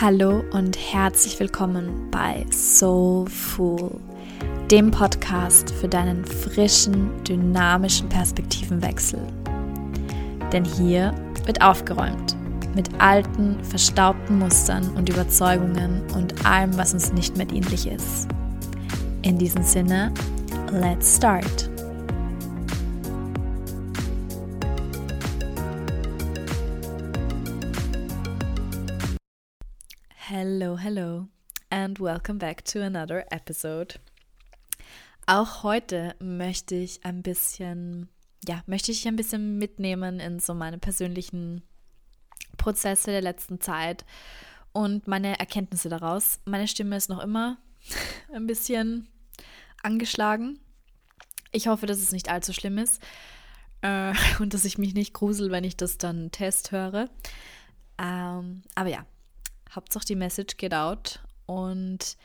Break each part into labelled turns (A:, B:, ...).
A: Hallo und herzlich willkommen bei Soulful, dem Podcast für deinen frischen, dynamischen Perspektivenwechsel. Denn hier wird aufgeräumt mit alten, verstaubten Mustern und Überzeugungen und allem, was uns nicht mehr dienlich ist. In diesem Sinne, let's start. Hello, and welcome back to another episode. Auch heute möchte ich ein bisschen, ja, möchte ich ein bisschen mitnehmen in so meine persönlichen Prozesse der letzten Zeit und meine Erkenntnisse daraus. Meine Stimme ist noch immer ein bisschen angeschlagen. Ich hoffe, dass es nicht allzu schlimm ist äh, und dass ich mich nicht grusel, wenn ich das dann Test höre. Ähm, aber ja, Hauptsache die Message geht out. Und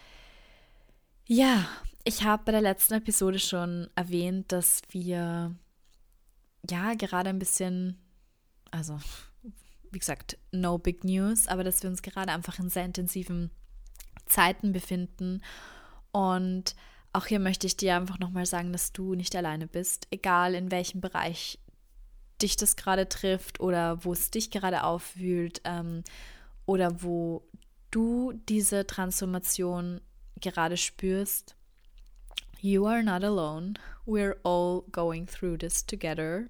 A: ja, ich habe bei der letzten Episode schon erwähnt, dass wir ja gerade ein bisschen, also wie gesagt, no big news, aber dass wir uns gerade einfach in sehr intensiven Zeiten befinden. Und auch hier möchte ich dir einfach nochmal sagen, dass du nicht alleine bist, egal in welchem Bereich dich das gerade trifft oder wo es dich gerade aufwühlt. Ähm, oder wo du diese Transformation gerade spürst, you are not alone. We're all going through this together.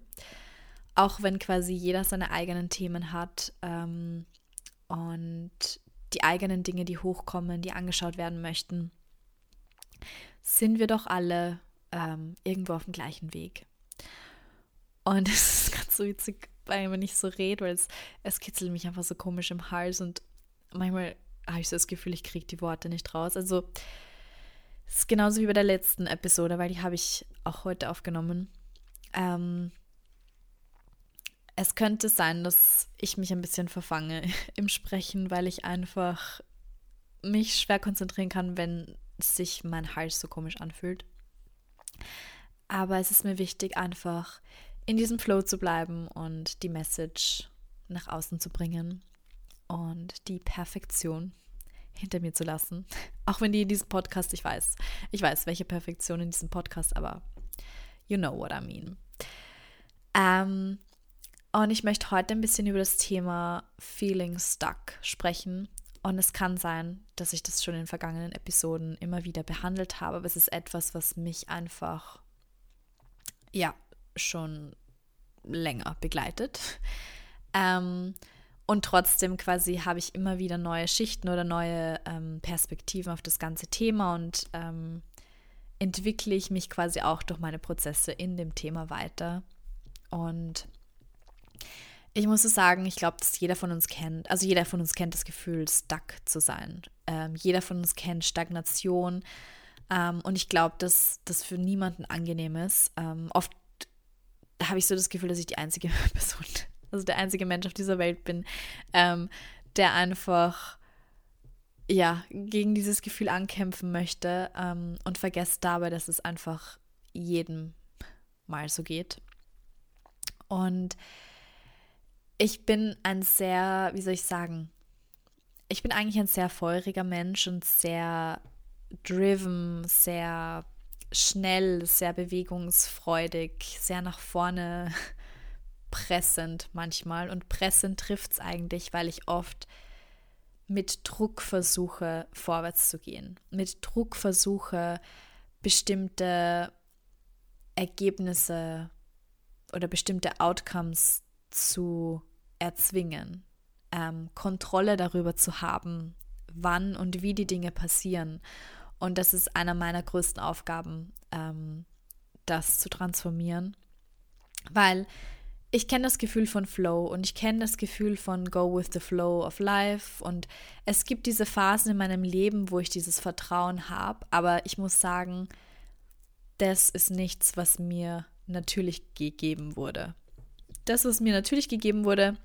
A: Auch wenn quasi jeder seine eigenen Themen hat ähm, und die eigenen Dinge, die hochkommen, die angeschaut werden möchten, sind wir doch alle ähm, irgendwo auf dem gleichen Weg. Und es ist ganz so witzig, wenn ich so rede, weil es, es kitzelt mich einfach so komisch im Hals und manchmal habe ich so das Gefühl, ich kriege die Worte nicht raus. Also es ist genauso wie bei der letzten Episode, weil die habe ich auch heute aufgenommen. Ähm, es könnte sein, dass ich mich ein bisschen verfange im Sprechen, weil ich einfach mich schwer konzentrieren kann, wenn sich mein Hals so komisch anfühlt. Aber es ist mir wichtig, einfach in diesem Flow zu bleiben und die Message nach außen zu bringen und die Perfektion hinter mir zu lassen. Auch wenn die in diesem Podcast, ich weiß, ich weiß, welche Perfektion in diesem Podcast, aber you know what I mean. Ähm, und ich möchte heute ein bisschen über das Thema Feeling Stuck sprechen. Und es kann sein, dass ich das schon in vergangenen Episoden immer wieder behandelt habe, aber es ist etwas, was mich einfach, ja, schon länger begleitet. Ähm, und trotzdem quasi habe ich immer wieder neue Schichten oder neue ähm, Perspektiven auf das ganze Thema und ähm, entwickle ich mich quasi auch durch meine Prozesse in dem Thema weiter. Und ich muss so sagen, ich glaube, dass jeder von uns kennt, also jeder von uns kennt das Gefühl, stuck zu sein. Ähm, jeder von uns kennt Stagnation. Ähm, und ich glaube, dass das für niemanden angenehm ist. Ähm, oft habe ich so das Gefühl, dass ich die einzige Person also der einzige Mensch auf dieser Welt bin, ähm, der einfach ja gegen dieses Gefühl ankämpfen möchte ähm, und vergesst dabei, dass es einfach jedem mal so geht. Und ich bin ein sehr, wie soll ich sagen, ich bin eigentlich ein sehr feuriger Mensch und sehr driven, sehr schnell, sehr bewegungsfreudig, sehr nach vorne pressend manchmal. Und pressend trifft es eigentlich, weil ich oft mit Druck versuche, vorwärts zu gehen. Mit Druck versuche, bestimmte Ergebnisse oder bestimmte Outcomes zu erzwingen. Ähm, Kontrolle darüber zu haben, wann und wie die Dinge passieren. Und das ist einer meiner größten Aufgaben, ähm, das zu transformieren. Weil ich kenne das Gefühl von Flow und ich kenne das Gefühl von Go with the Flow of Life und es gibt diese Phasen in meinem Leben, wo ich dieses Vertrauen habe, aber ich muss sagen, das ist nichts, was mir natürlich gegeben wurde. Das, was mir natürlich gegeben wurde,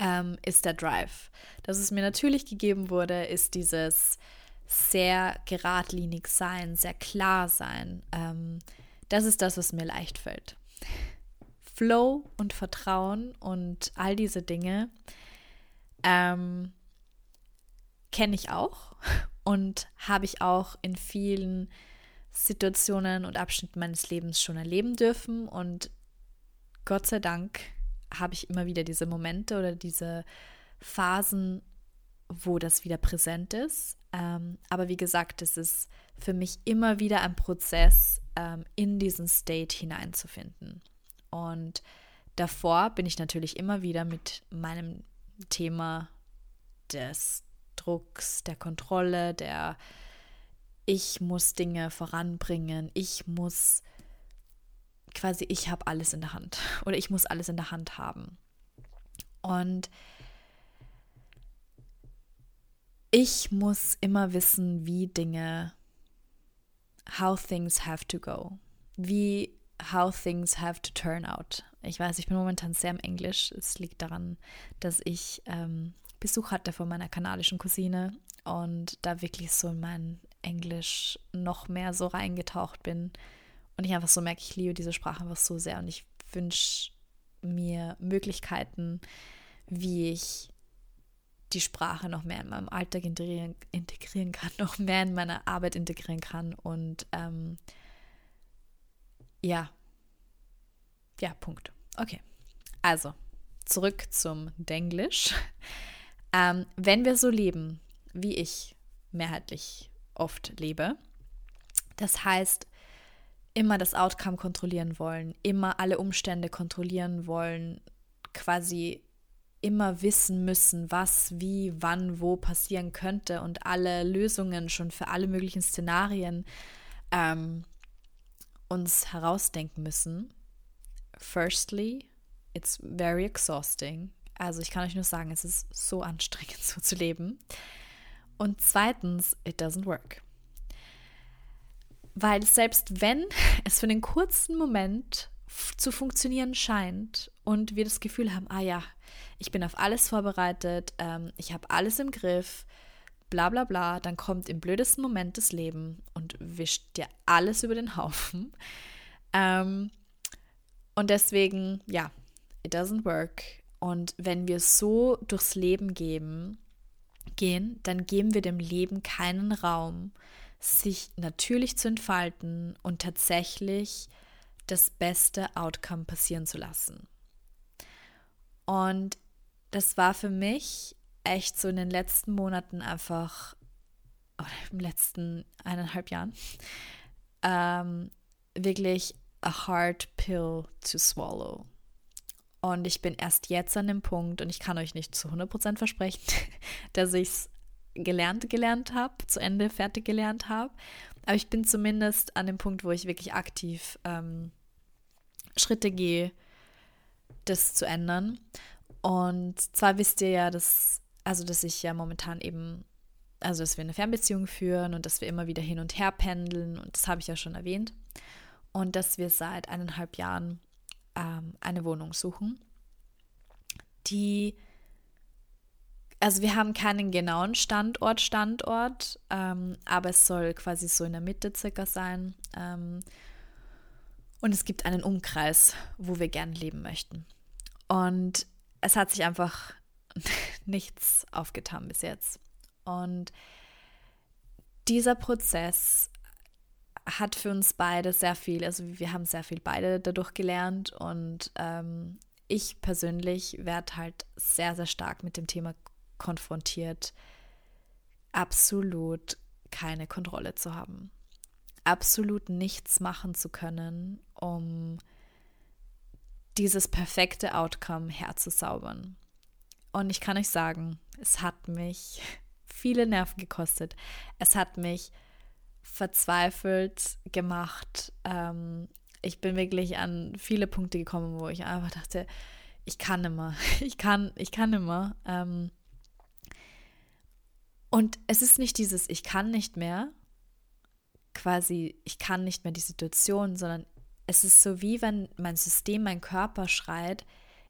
A: ähm, ist der Drive. Das, was mir natürlich gegeben wurde, ist dieses sehr geradlinig sein, sehr klar sein. Ähm, das ist das, was mir leicht fällt. Flow und Vertrauen und all diese Dinge, ähm, kenne ich auch und habe ich auch in vielen Situationen und Abschnitten meines Lebens schon erleben dürfen. Und Gott sei Dank habe ich immer wieder diese Momente oder diese Phasen, wo das wieder präsent ist. Ähm, aber wie gesagt, es ist für mich immer wieder ein Prozess, ähm, in diesen State hineinzufinden. Und davor bin ich natürlich immer wieder mit meinem Thema des Drucks, der Kontrolle, der ich muss Dinge voranbringen, ich muss quasi, ich habe alles in der Hand oder ich muss alles in der Hand haben. Und ich muss immer wissen, wie Dinge, how things have to go, wie how things have to turn out. Ich weiß, ich bin momentan sehr im Englisch. Es liegt daran, dass ich ähm, Besuch hatte von meiner kanadischen Cousine und da wirklich so in mein Englisch noch mehr so reingetaucht bin und ich einfach so merke, ich liebe diese Sprache einfach so sehr und ich wünsche mir Möglichkeiten, wie ich die Sprache noch mehr in meinem Alltag integrieren, integrieren kann, noch mehr in meine Arbeit integrieren kann und ähm, ja, ja, Punkt. Okay, also zurück zum Denglisch. Ähm, wenn wir so leben, wie ich mehrheitlich oft lebe, das heißt, immer das Outcome kontrollieren wollen, immer alle Umstände kontrollieren wollen, quasi immer wissen müssen, was, wie, wann, wo passieren könnte und alle Lösungen schon für alle möglichen Szenarien ähm, uns herausdenken müssen. Firstly, it's very exhausting. Also ich kann euch nur sagen, es ist so anstrengend, so zu leben. Und zweitens, it doesn't work. Weil selbst wenn es für einen kurzen Moment zu funktionieren scheint und wir das Gefühl haben, ah ja, ich bin auf alles vorbereitet, ähm, ich habe alles im Griff, bla bla bla, dann kommt im blödesten Moment das Leben und wischt dir alles über den Haufen. Ähm, und deswegen, ja, it doesn't work. Und wenn wir so durchs Leben gehen, gehen, dann geben wir dem Leben keinen Raum, sich natürlich zu entfalten und tatsächlich das beste Outcome passieren zu lassen. Und das war für mich echt so in den letzten Monaten einfach, oder im letzten eineinhalb Jahren, ähm, wirklich a hard pill to swallow. Und ich bin erst jetzt an dem Punkt, und ich kann euch nicht zu 100% versprechen, dass ich es gelernt gelernt habe, zu Ende fertig gelernt habe. Aber ich bin zumindest an dem Punkt, wo ich wirklich aktiv ähm, Schritte gehe, das zu ändern. Und zwar wisst ihr ja, dass, also dass ich ja momentan eben, also dass wir eine Fernbeziehung führen und dass wir immer wieder hin und her pendeln, und das habe ich ja schon erwähnt. Und dass wir seit eineinhalb Jahren ähm, eine Wohnung suchen, die, also wir haben keinen genauen Standort, Standort, ähm, aber es soll quasi so in der Mitte circa sein. Ähm, und es gibt einen Umkreis, wo wir gern leben möchten. Und es hat sich einfach nichts aufgetan bis jetzt. Und dieser Prozess hat für uns beide sehr viel, also wir haben sehr viel beide dadurch gelernt und ähm, ich persönlich werde halt sehr, sehr stark mit dem Thema konfrontiert, absolut keine Kontrolle zu haben, absolut nichts machen zu können, um dieses perfekte Outcome herzuzaubern. Und ich kann euch sagen, es hat mich viele Nerven gekostet. Es hat mich verzweifelt gemacht. Ähm, ich bin wirklich an viele Punkte gekommen, wo ich einfach dachte, ich kann immer, ich kann, ich kann immer. Ähm, und es ist nicht dieses, ich kann nicht mehr, quasi, ich kann nicht mehr die Situation, sondern es ist so wie wenn mein System, mein Körper schreit,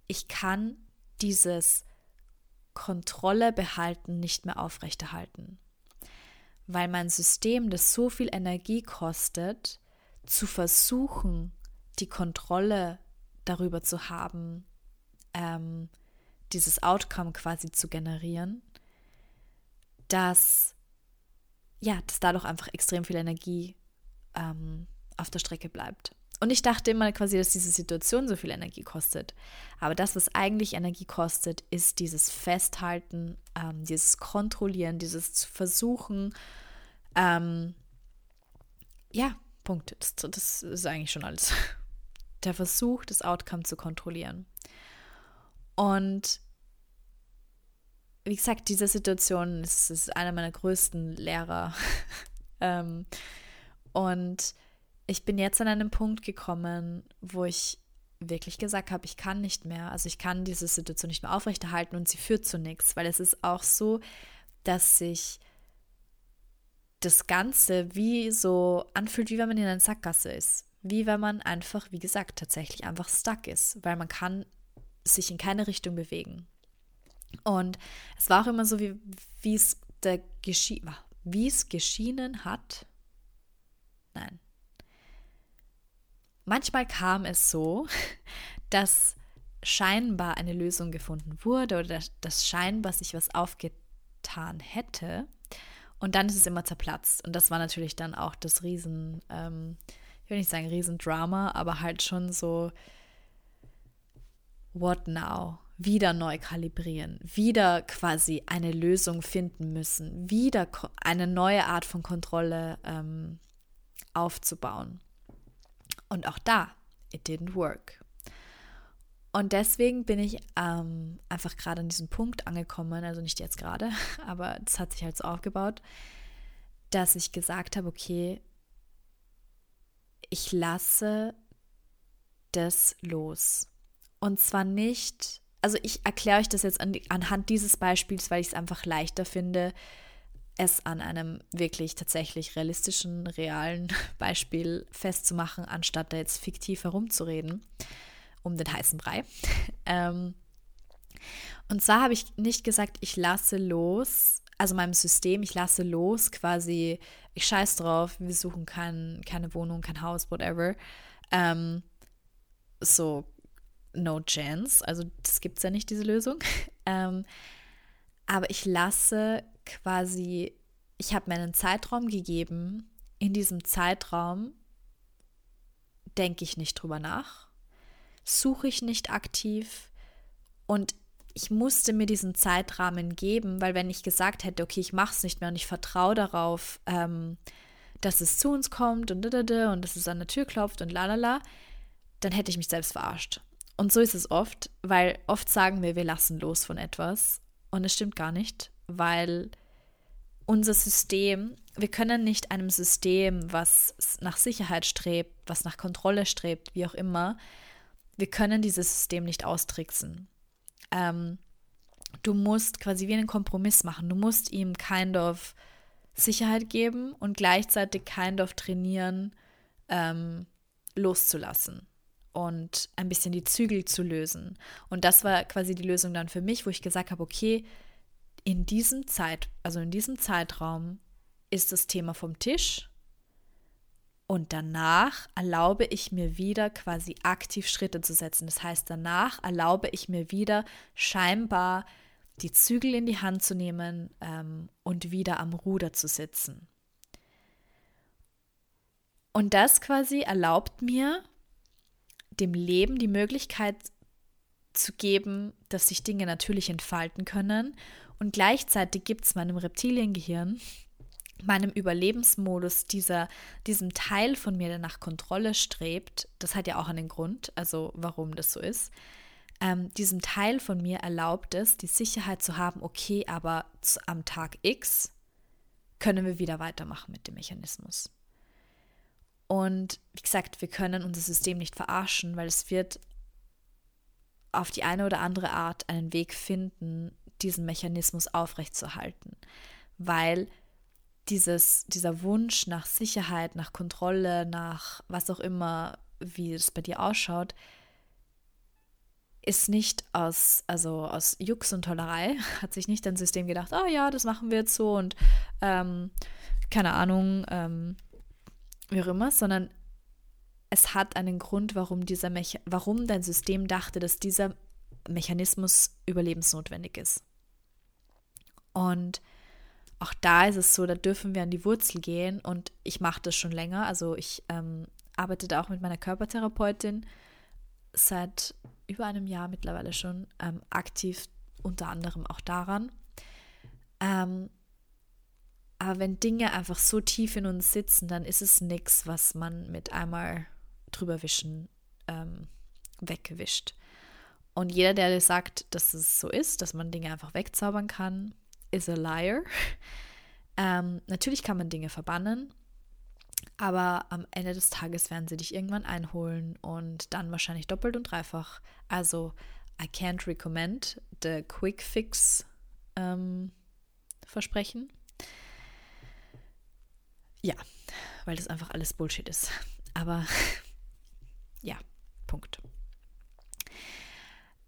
A: ich kann dieses Kontrolle behalten nicht mehr aufrechterhalten. Weil mein System das so viel Energie kostet, zu versuchen, die Kontrolle darüber zu haben, ähm, dieses Outcome quasi zu generieren, dass ja, dass dadurch einfach extrem viel Energie ähm, auf der Strecke bleibt. Und ich dachte immer quasi, dass diese Situation so viel Energie kostet. Aber das, was eigentlich Energie kostet, ist dieses Festhalten, ähm, dieses Kontrollieren, dieses versuchen. Ähm, ja, Punkt. Das, das ist eigentlich schon alles. Der Versuch, das Outcome zu kontrollieren. Und wie gesagt, diese Situation ist, ist einer meiner größten Lehrer. ähm, und ich bin jetzt an einen Punkt gekommen, wo ich wirklich gesagt habe, ich kann nicht mehr. Also ich kann diese Situation nicht mehr aufrechterhalten und sie führt zu nichts, weil es ist auch so, dass sich das Ganze wie so anfühlt, wie wenn man in einer Sackgasse ist. Wie wenn man einfach, wie gesagt, tatsächlich einfach stuck ist, weil man kann sich in keine Richtung bewegen. Und es war auch immer so, wie, es der geschie wie es geschienen hat. Nein. Manchmal kam es so, dass scheinbar eine Lösung gefunden wurde oder dass scheinbar sich was aufgetan hätte. Und dann ist es immer zerplatzt. Und das war natürlich dann auch das Riesen, ähm, ich will nicht sagen Riesendrama, aber halt schon so, what now? Wieder neu kalibrieren, wieder quasi eine Lösung finden müssen, wieder eine neue Art von Kontrolle ähm, aufzubauen. Und auch da, it didn't work. Und deswegen bin ich ähm, einfach gerade an diesem Punkt angekommen, also nicht jetzt gerade, aber es hat sich halt so aufgebaut, dass ich gesagt habe, okay, ich lasse das los. Und zwar nicht also ich erkläre euch das jetzt an anhand dieses Beispiels, weil ich es einfach leichter finde, es an einem wirklich tatsächlich realistischen, realen Beispiel festzumachen, anstatt da jetzt fiktiv herumzureden um den heißen Brei. Ähm, und zwar habe ich nicht gesagt, ich lasse los, also meinem System, ich lasse los quasi, ich scheiß drauf, wir suchen kein, keine Wohnung, kein Haus, whatever. Ähm, so no chance. Also das gibt es ja nicht, diese Lösung. ähm, aber ich lasse quasi, ich habe mir einen Zeitraum gegeben. In diesem Zeitraum denke ich nicht drüber nach, suche ich nicht aktiv und ich musste mir diesen Zeitrahmen geben, weil wenn ich gesagt hätte, okay, ich mache es nicht mehr und ich vertraue darauf, ähm, dass es zu uns kommt und und dass es an der Tür klopft und lalala, dann hätte ich mich selbst verarscht. Und so ist es oft, weil oft sagen wir, wir lassen los von etwas und es stimmt gar nicht, weil unser System, wir können nicht einem System, was nach Sicherheit strebt, was nach Kontrolle strebt, wie auch immer, wir können dieses System nicht austricksen. Ähm, du musst quasi wie einen Kompromiss machen. Du musst ihm kind of Sicherheit geben und gleichzeitig kind of trainieren, ähm, loszulassen und ein bisschen die Zügel zu lösen. Und das war quasi die Lösung dann für mich, wo ich gesagt habe, okay, in diesem Zeit, also in diesem Zeitraum ist das Thema vom Tisch und danach erlaube ich mir wieder quasi aktiv Schritte zu setzen. Das heißt, danach erlaube ich mir wieder scheinbar die Zügel in die Hand zu nehmen ähm, und wieder am Ruder zu sitzen. Und das quasi erlaubt mir, dem Leben die Möglichkeit zu geben, dass sich Dinge natürlich entfalten können. Und gleichzeitig gibt es meinem Reptiliengehirn, meinem Überlebensmodus, dieser, diesem Teil von mir, der nach Kontrolle strebt, das hat ja auch einen Grund, also warum das so ist, ähm, diesem Teil von mir erlaubt es, die Sicherheit zu haben, okay, aber am Tag X können wir wieder weitermachen mit dem Mechanismus. Und wie gesagt, wir können unser System nicht verarschen, weil es wird auf die eine oder andere Art einen Weg finden, diesen Mechanismus aufrechtzuerhalten. Weil dieses, dieser Wunsch nach Sicherheit, nach Kontrolle, nach was auch immer, wie es bei dir ausschaut, ist nicht aus, also aus Jux und Tollerei, hat sich nicht ein System gedacht, oh ja, das machen wir jetzt so und ähm, keine Ahnung, ähm, wie auch immer, sondern es hat einen Grund, warum, dieser Mecha warum dein System dachte, dass dieser Mechanismus überlebensnotwendig ist. Und auch da ist es so, da dürfen wir an die Wurzel gehen und ich mache das schon länger. Also ich ähm, arbeite da auch mit meiner Körpertherapeutin seit über einem Jahr mittlerweile schon ähm, aktiv unter anderem auch daran. Ähm, aber wenn Dinge einfach so tief in uns sitzen, dann ist es nichts, was man mit einmal drüber wischen ähm, wegwischt. Und jeder, der sagt, dass es so ist, dass man Dinge einfach wegzaubern kann, is a liar. Ähm, natürlich kann man Dinge verbannen, aber am Ende des Tages werden sie dich irgendwann einholen und dann wahrscheinlich doppelt und dreifach. Also, I can't recommend the quick fix ähm, Versprechen. Ja, weil das einfach alles Bullshit ist. Aber ja, Punkt.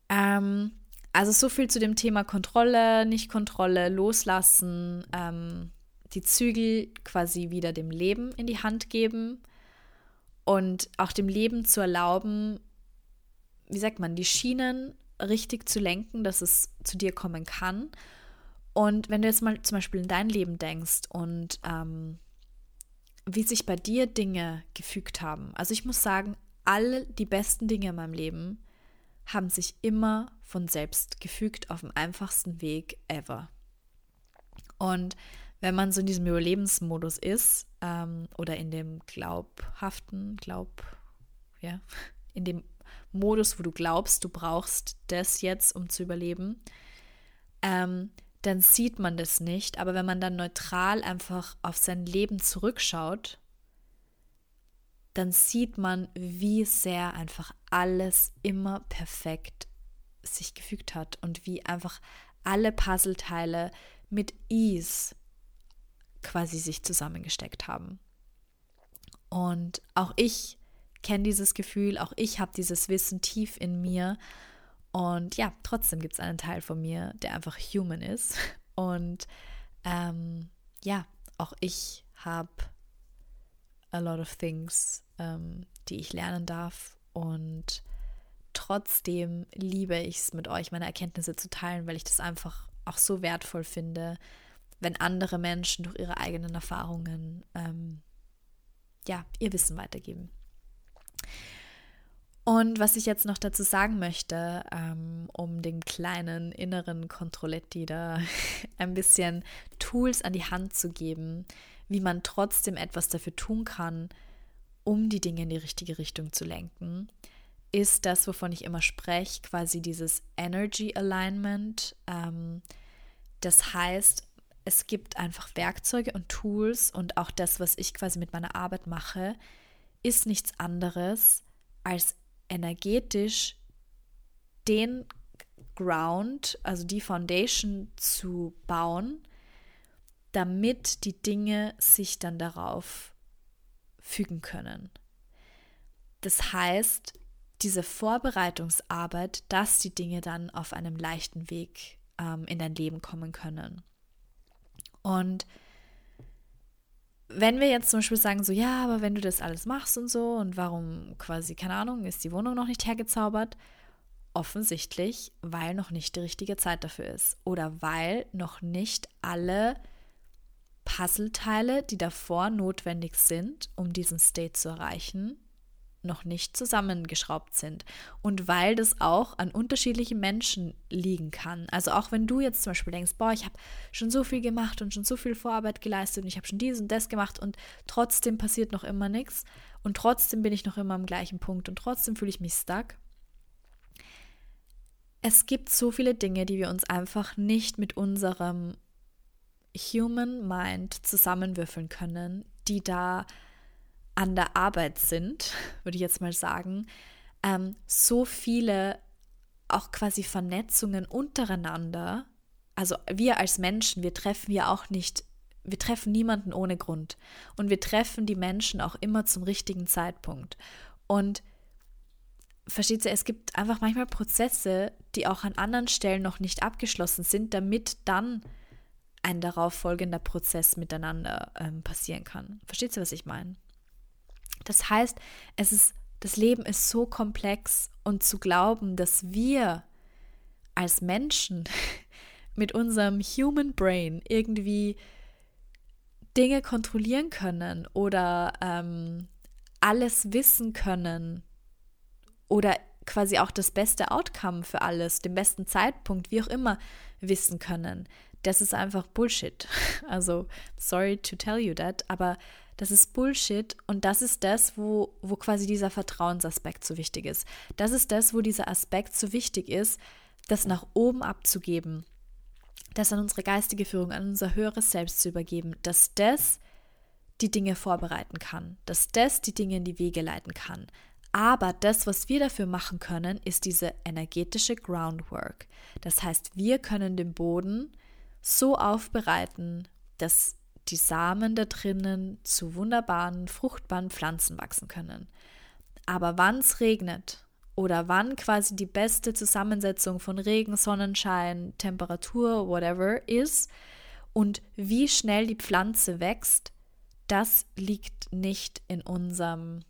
A: Ähm, also so viel zu dem Thema Kontrolle, Nicht-Kontrolle, Loslassen, ähm, die Zügel quasi wieder dem Leben in die Hand geben und auch dem Leben zu erlauben, wie sagt man, die Schienen richtig zu lenken, dass es zu dir kommen kann. Und wenn du jetzt mal zum Beispiel in dein Leben denkst und ähm, wie sich bei dir Dinge gefügt haben. Also ich muss sagen, all die besten Dinge in meinem Leben haben sich immer von selbst gefügt auf dem einfachsten Weg ever. Und wenn man so in diesem Überlebensmodus ist ähm, oder in dem glaubhaften, glaub, ja, in dem Modus, wo du glaubst, du brauchst das jetzt, um zu überleben, ähm, dann sieht man das nicht. Aber wenn man dann neutral einfach auf sein Leben zurückschaut, dann sieht man, wie sehr einfach alles immer perfekt sich gefügt hat und wie einfach alle Puzzleteile mit Ease quasi sich zusammengesteckt haben. Und auch ich kenne dieses Gefühl, auch ich habe dieses Wissen tief in mir. Und ja, trotzdem gibt es einen Teil von mir, der einfach human ist. Und ähm, ja, auch ich habe a lot of things, ähm, die ich lernen darf. Und trotzdem liebe ich es mit euch, meine Erkenntnisse zu teilen, weil ich das einfach auch so wertvoll finde, wenn andere Menschen durch ihre eigenen Erfahrungen ähm, ja, ihr Wissen weitergeben. Und was ich jetzt noch dazu sagen möchte, ähm, um den kleinen inneren Kontrolletti da ein bisschen Tools an die Hand zu geben, wie man trotzdem etwas dafür tun kann, um die Dinge in die richtige Richtung zu lenken, ist das, wovon ich immer spreche, quasi dieses Energy Alignment. Ähm, das heißt, es gibt einfach Werkzeuge und Tools und auch das, was ich quasi mit meiner Arbeit mache, ist nichts anderes als energetisch den Ground, also die Foundation zu bauen, damit die Dinge sich dann darauf fügen können. Das heißt, diese Vorbereitungsarbeit, dass die Dinge dann auf einem leichten Weg ähm, in dein Leben kommen können. Und wenn wir jetzt zum Beispiel sagen, so, ja, aber wenn du das alles machst und so, und warum quasi, keine Ahnung, ist die Wohnung noch nicht hergezaubert? Offensichtlich, weil noch nicht die richtige Zeit dafür ist. Oder weil noch nicht alle Puzzleteile, die davor notwendig sind, um diesen State zu erreichen, noch nicht zusammengeschraubt sind. Und weil das auch an unterschiedlichen Menschen liegen kann. Also auch wenn du jetzt zum Beispiel denkst, boah, ich habe schon so viel gemacht und schon so viel Vorarbeit geleistet und ich habe schon dies und das gemacht und trotzdem passiert noch immer nichts und trotzdem bin ich noch immer am gleichen Punkt und trotzdem fühle ich mich stuck. Es gibt so viele Dinge, die wir uns einfach nicht mit unserem Human Mind zusammenwürfeln können, die da an der Arbeit sind, würde ich jetzt mal sagen, ähm, so viele auch quasi Vernetzungen untereinander. Also wir als Menschen, wir treffen ja auch nicht, wir treffen niemanden ohne Grund. Und wir treffen die Menschen auch immer zum richtigen Zeitpunkt. Und versteht ihr, es gibt einfach manchmal Prozesse, die auch an anderen Stellen noch nicht abgeschlossen sind, damit dann ein darauf folgender Prozess miteinander ähm, passieren kann. Versteht ihr, was ich meine? Das heißt, es ist, das Leben ist so komplex und zu glauben, dass wir als Menschen mit unserem Human Brain irgendwie Dinge kontrollieren können oder ähm, alles wissen können oder quasi auch das beste Outcome für alles, den besten Zeitpunkt, wie auch immer, wissen können. Das ist einfach Bullshit. Also, sorry to tell you that, aber das ist Bullshit und das ist das, wo, wo quasi dieser Vertrauensaspekt so wichtig ist. Das ist das, wo dieser Aspekt so wichtig ist, das nach oben abzugeben, das an unsere geistige Führung, an unser höheres Selbst zu übergeben, dass das die Dinge vorbereiten kann, dass das die Dinge in die Wege leiten kann. Aber das, was wir dafür machen können, ist diese energetische Groundwork. Das heißt, wir können den Boden so aufbereiten, dass die Samen da drinnen zu wunderbaren, fruchtbaren Pflanzen wachsen können. Aber wann es regnet oder wann quasi die beste Zusammensetzung von Regen, Sonnenschein, Temperatur, whatever ist und wie schnell die Pflanze wächst, das liegt nicht in unserem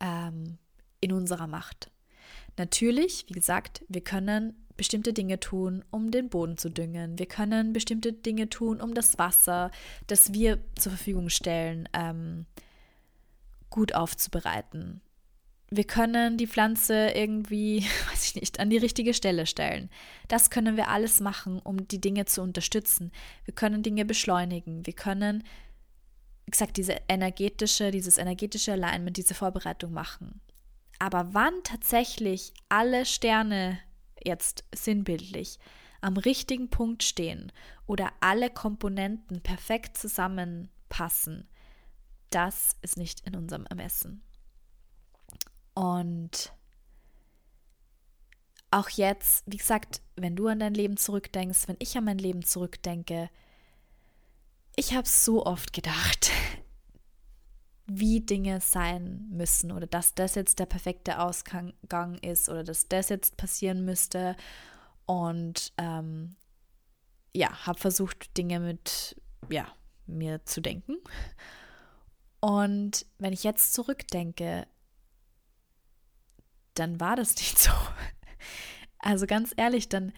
A: ähm, in unserer Macht. Natürlich, wie gesagt, wir können bestimmte Dinge tun, um den Boden zu düngen. Wir können bestimmte Dinge tun, um das Wasser, das wir zur Verfügung stellen, ähm, gut aufzubereiten. Wir können die Pflanze irgendwie, weiß ich nicht, an die richtige Stelle stellen. Das können wir alles machen, um die Dinge zu unterstützen. Wir können Dinge beschleunigen. Wir können, wie gesagt, diese energetische, dieses energetische Alignment, diese Vorbereitung machen. Aber wann tatsächlich alle Sterne jetzt sinnbildlich am richtigen Punkt stehen oder alle Komponenten perfekt zusammenpassen, das ist nicht in unserem Ermessen. Und auch jetzt, wie gesagt, wenn du an dein Leben zurückdenkst, wenn ich an mein Leben zurückdenke, ich habe so oft gedacht, wie Dinge sein müssen oder dass das jetzt der perfekte Ausgang ist oder dass das jetzt passieren müsste. Und ähm, ja, habe versucht, Dinge mit ja, mir zu denken. Und wenn ich jetzt zurückdenke, dann war das nicht so. Also ganz ehrlich, dann,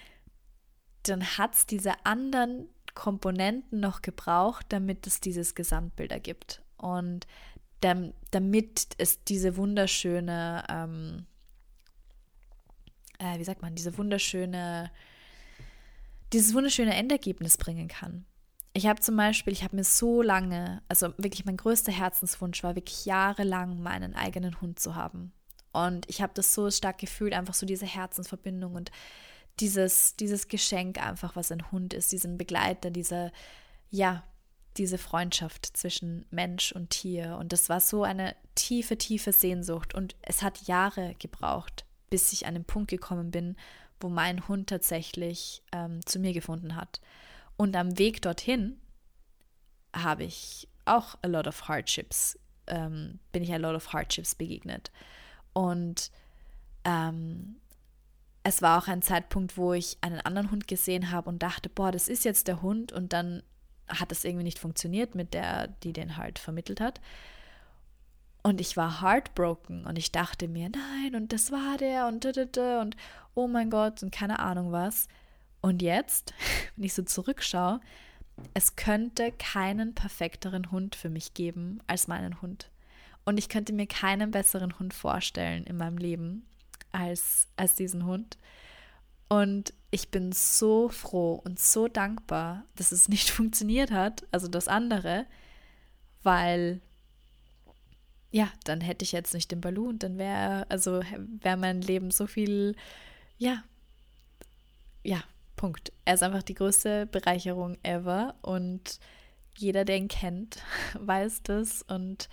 A: dann hat es diese anderen Komponenten noch gebraucht, damit es dieses Gesamtbild ergibt. Und damit es diese wunderschöne, ähm, äh, wie sagt man, diese wunderschöne, dieses wunderschöne Endergebnis bringen kann. Ich habe zum Beispiel, ich habe mir so lange, also wirklich mein größter Herzenswunsch war wirklich jahrelang meinen eigenen Hund zu haben. Und ich habe das so stark gefühlt, einfach so diese Herzensverbindung und dieses, dieses Geschenk einfach, was ein Hund ist, diesen Begleiter, diese, ja, diese Freundschaft zwischen Mensch und Tier. Und das war so eine tiefe, tiefe Sehnsucht. Und es hat Jahre gebraucht, bis ich an den Punkt gekommen bin, wo mein Hund tatsächlich ähm, zu mir gefunden hat. Und am Weg dorthin habe ich auch a lot of hardships, ähm, bin ich a lot of hardships begegnet. Und ähm, es war auch ein Zeitpunkt, wo ich einen anderen Hund gesehen habe und dachte, boah, das ist jetzt der Hund. Und dann hat es irgendwie nicht funktioniert mit der, die den halt vermittelt hat. Und ich war heartbroken und ich dachte mir, nein, und das war der und und oh mein Gott und keine Ahnung was. Und jetzt, wenn ich so zurückschaue, es könnte keinen perfekteren Hund für mich geben als meinen Hund. Und ich könnte mir keinen besseren Hund vorstellen in meinem Leben als, als diesen Hund. Und ich bin so froh und so dankbar, dass es nicht funktioniert hat, also das andere, weil ja, dann hätte ich jetzt nicht den Balu und dann wäre, also wäre mein Leben so viel, ja, ja, Punkt. Er ist einfach die größte Bereicherung ever und jeder, der ihn kennt, weiß das und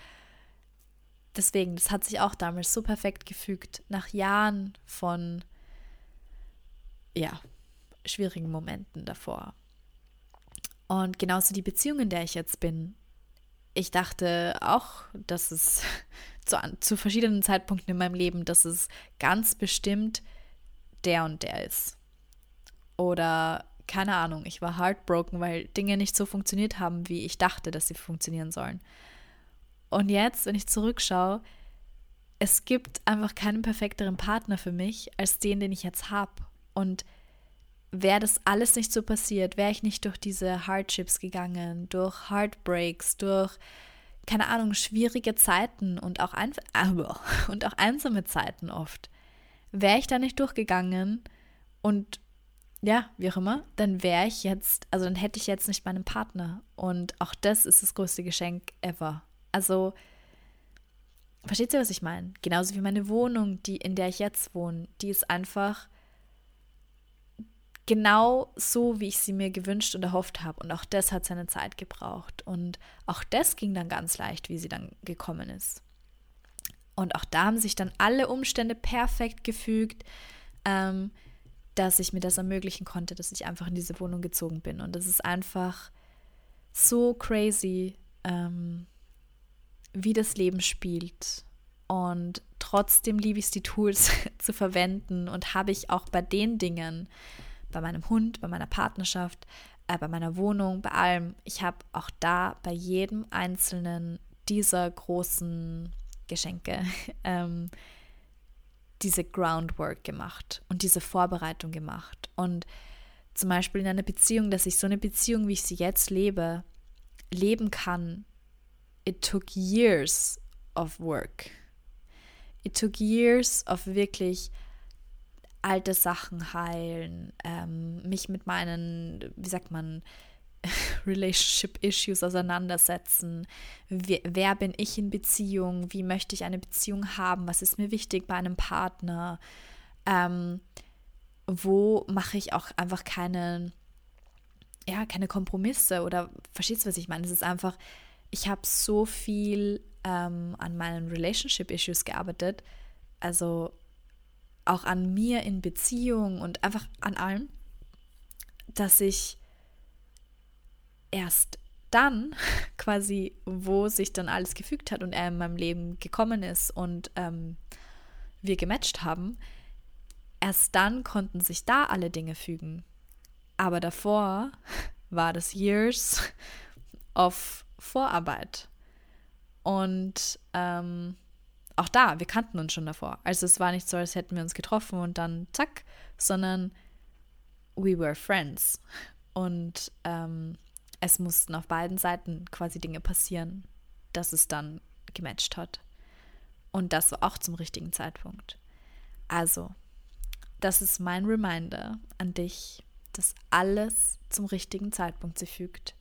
A: deswegen, das hat sich auch damals so perfekt gefügt, nach Jahren von ja, schwierigen Momenten davor. Und genauso die Beziehung, in der ich jetzt bin. Ich dachte auch, dass es zu, zu verschiedenen Zeitpunkten in meinem Leben, dass es ganz bestimmt der und der ist. Oder keine Ahnung, ich war heartbroken, weil Dinge nicht so funktioniert haben, wie ich dachte, dass sie funktionieren sollen. Und jetzt, wenn ich zurückschaue, es gibt einfach keinen perfekteren Partner für mich als den, den ich jetzt habe. Und wäre das alles nicht so passiert, wäre ich nicht durch diese Hardships gegangen, durch Heartbreaks, durch, keine Ahnung, schwierige Zeiten und auch, ein, und auch einsame Zeiten oft, wäre ich da nicht durchgegangen und ja, wie auch immer, dann wäre ich jetzt, also dann hätte ich jetzt nicht meinen Partner. Und auch das ist das größte Geschenk ever. Also, versteht ihr, was ich meine? Genauso wie meine Wohnung, die, in der ich jetzt wohne, die ist einfach genau so, wie ich sie mir gewünscht und erhofft habe. Und auch das hat seine Zeit gebraucht. Und auch das ging dann ganz leicht, wie sie dann gekommen ist. Und auch da haben sich dann alle Umstände perfekt gefügt. Ähm, dass ich mir das ermöglichen konnte, dass ich einfach in diese Wohnung gezogen bin. Und das ist einfach so crazy, ähm, wie das Leben spielt. Und trotzdem liebe ich es, die Tools zu verwenden und habe ich auch bei den Dingen, bei meinem Hund, bei meiner Partnerschaft, äh, bei meiner Wohnung, bei allem, ich habe auch da bei jedem einzelnen dieser großen Geschenke ähm, diese Groundwork gemacht und diese Vorbereitung gemacht. Und zum Beispiel in einer Beziehung, dass ich so eine Beziehung, wie ich sie jetzt lebe, leben kann. It took years of work. It took years of wirklich alte Sachen heilen, ähm, mich mit meinen, wie sagt man, Relationship Issues auseinandersetzen. Wer, wer, bin ich in Beziehung? Wie möchte ich eine Beziehung haben? Was ist mir wichtig bei einem Partner? Ähm, wo mache ich auch einfach keine, ja, keine Kompromisse oder verstehst du, was ich meine? Es ist einfach, ich habe so viel ähm, an meinen Relationship Issues gearbeitet, also auch an mir in Beziehung und einfach an allem, dass ich erst dann quasi, wo sich dann alles gefügt hat und er in meinem Leben gekommen ist und ähm, wir gematcht haben, erst dann konnten sich da alle Dinge fügen. Aber davor war das Years of Vorarbeit. Und ähm, auch da, wir kannten uns schon davor. Also es war nicht so, als hätten wir uns getroffen und dann zack, sondern we were friends. Und ähm, es mussten auf beiden Seiten quasi Dinge passieren, dass es dann gematcht hat. Und das war auch zum richtigen Zeitpunkt. Also, das ist mein Reminder an dich, dass alles zum richtigen Zeitpunkt sich fügt.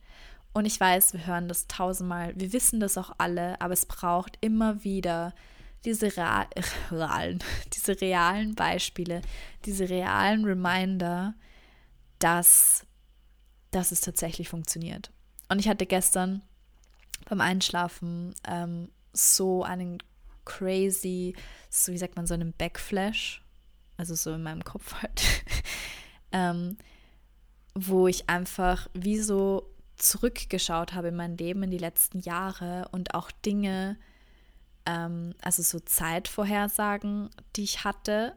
A: Und ich weiß, wir hören das tausendmal, wir wissen das auch alle, aber es braucht immer wieder diese realen, diese realen Beispiele, diese realen Reminder, dass dass es tatsächlich funktioniert. Und ich hatte gestern beim Einschlafen ähm, so einen crazy, so wie sagt man, so einen Backflash, also so in meinem Kopf halt, ähm, wo ich einfach wie so zurückgeschaut habe in mein Leben in die letzten Jahre und auch Dinge, ähm, also so Zeitvorhersagen, die ich hatte,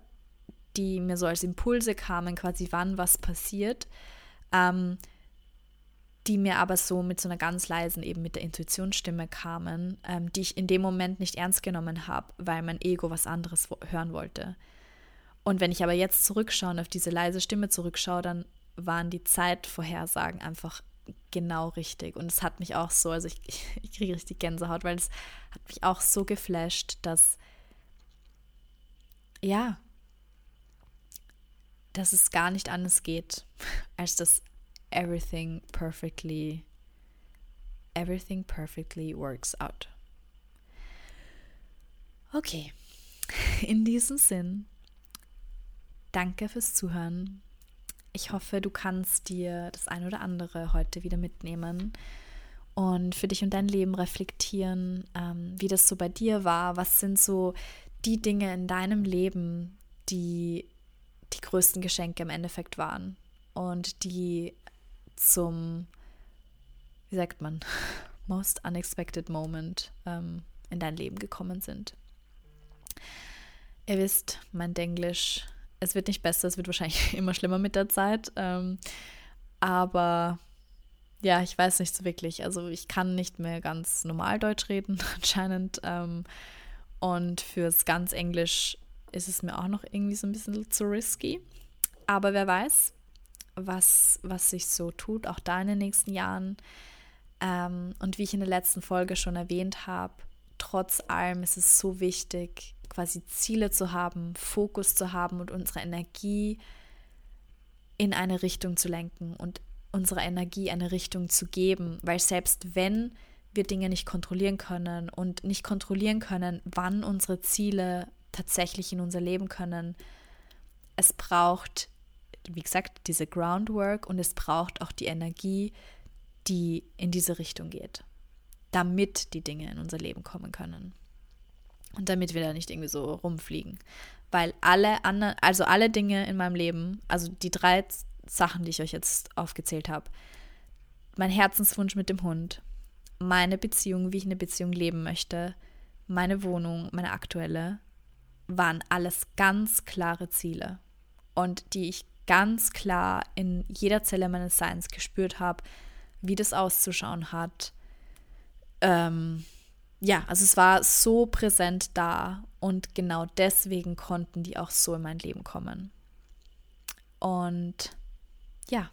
A: die mir so als Impulse kamen, quasi wann was passiert, ähm, die mir aber so mit so einer ganz leisen, eben mit der Intuitionsstimme kamen, ähm, die ich in dem Moment nicht ernst genommen habe, weil mein Ego was anderes hören wollte. Und wenn ich aber jetzt zurückschaue und auf diese leise Stimme zurückschaue, dann waren die Zeitvorhersagen einfach genau richtig. Und es hat mich auch so, also ich, ich kriege richtig Gänsehaut, weil es hat mich auch so geflasht, dass, ja, dass es gar nicht anders geht, als dass everything perfectly everything perfectly works out. Okay, in diesem Sinn, danke fürs Zuhören. Ich hoffe, du kannst dir das ein oder andere heute wieder mitnehmen und für dich und dein Leben reflektieren, ähm, wie das so bei dir war. Was sind so die Dinge in deinem Leben, die die größten Geschenke im Endeffekt waren und die zum, wie sagt man, most unexpected moment ähm, in dein Leben gekommen sind. Ihr wisst, mein Denglisch, es wird nicht besser, es wird wahrscheinlich immer schlimmer mit der Zeit. Ähm, aber ja, ich weiß nicht so wirklich. Also ich kann nicht mehr ganz normal Deutsch reden anscheinend. Ähm, und fürs ganz Englisch ist es mir auch noch irgendwie so ein bisschen zu risky. Aber wer weiß, was, was sich so tut, auch da in den nächsten Jahren. Ähm, und wie ich in der letzten Folge schon erwähnt habe, trotz allem ist es so wichtig, quasi Ziele zu haben, Fokus zu haben und unsere Energie in eine Richtung zu lenken und unserer Energie eine Richtung zu geben, weil selbst wenn wir Dinge nicht kontrollieren können und nicht kontrollieren können, wann unsere Ziele tatsächlich in unser Leben können, es braucht, wie gesagt, diese Groundwork und es braucht auch die Energie, die in diese Richtung geht, damit die Dinge in unser Leben kommen können. Und damit wir da nicht irgendwie so rumfliegen. Weil alle anderen, also alle Dinge in meinem Leben, also die drei Sachen, die ich euch jetzt aufgezählt habe, mein Herzenswunsch mit dem Hund, meine Beziehung, wie ich eine Beziehung leben möchte, meine Wohnung, meine aktuelle, waren alles ganz klare Ziele. Und die ich ganz klar in jeder Zelle meines Seins gespürt habe, wie das auszuschauen hat. Ähm, ja, also es war so präsent da und genau deswegen konnten die auch so in mein Leben kommen. Und ja,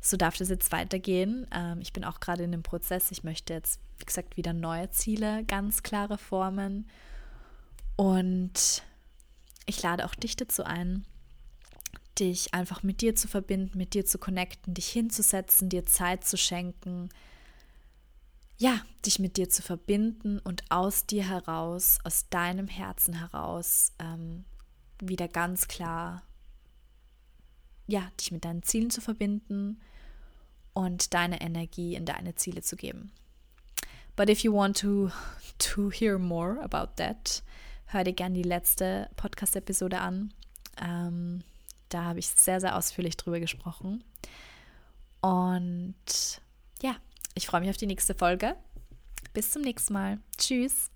A: so darf das jetzt weitergehen. Ähm, ich bin auch gerade in dem Prozess. Ich möchte jetzt, wie gesagt, wieder neue Ziele, ganz klare Formen. Und ich lade auch dich dazu ein, dich einfach mit dir zu verbinden, mit dir zu connecten, dich hinzusetzen, dir Zeit zu schenken, ja, dich mit dir zu verbinden und aus dir heraus, aus deinem Herzen heraus, ähm, wieder ganz klar, ja, dich mit deinen Zielen zu verbinden und deine Energie in deine Ziele zu geben. But if you want to, to hear more about that, hör dir gerne die letzte Podcast-Episode an. Ähm, da habe ich sehr, sehr ausführlich drüber gesprochen. Und ja, ich freue mich auf die nächste Folge. Bis zum nächsten Mal. Tschüss.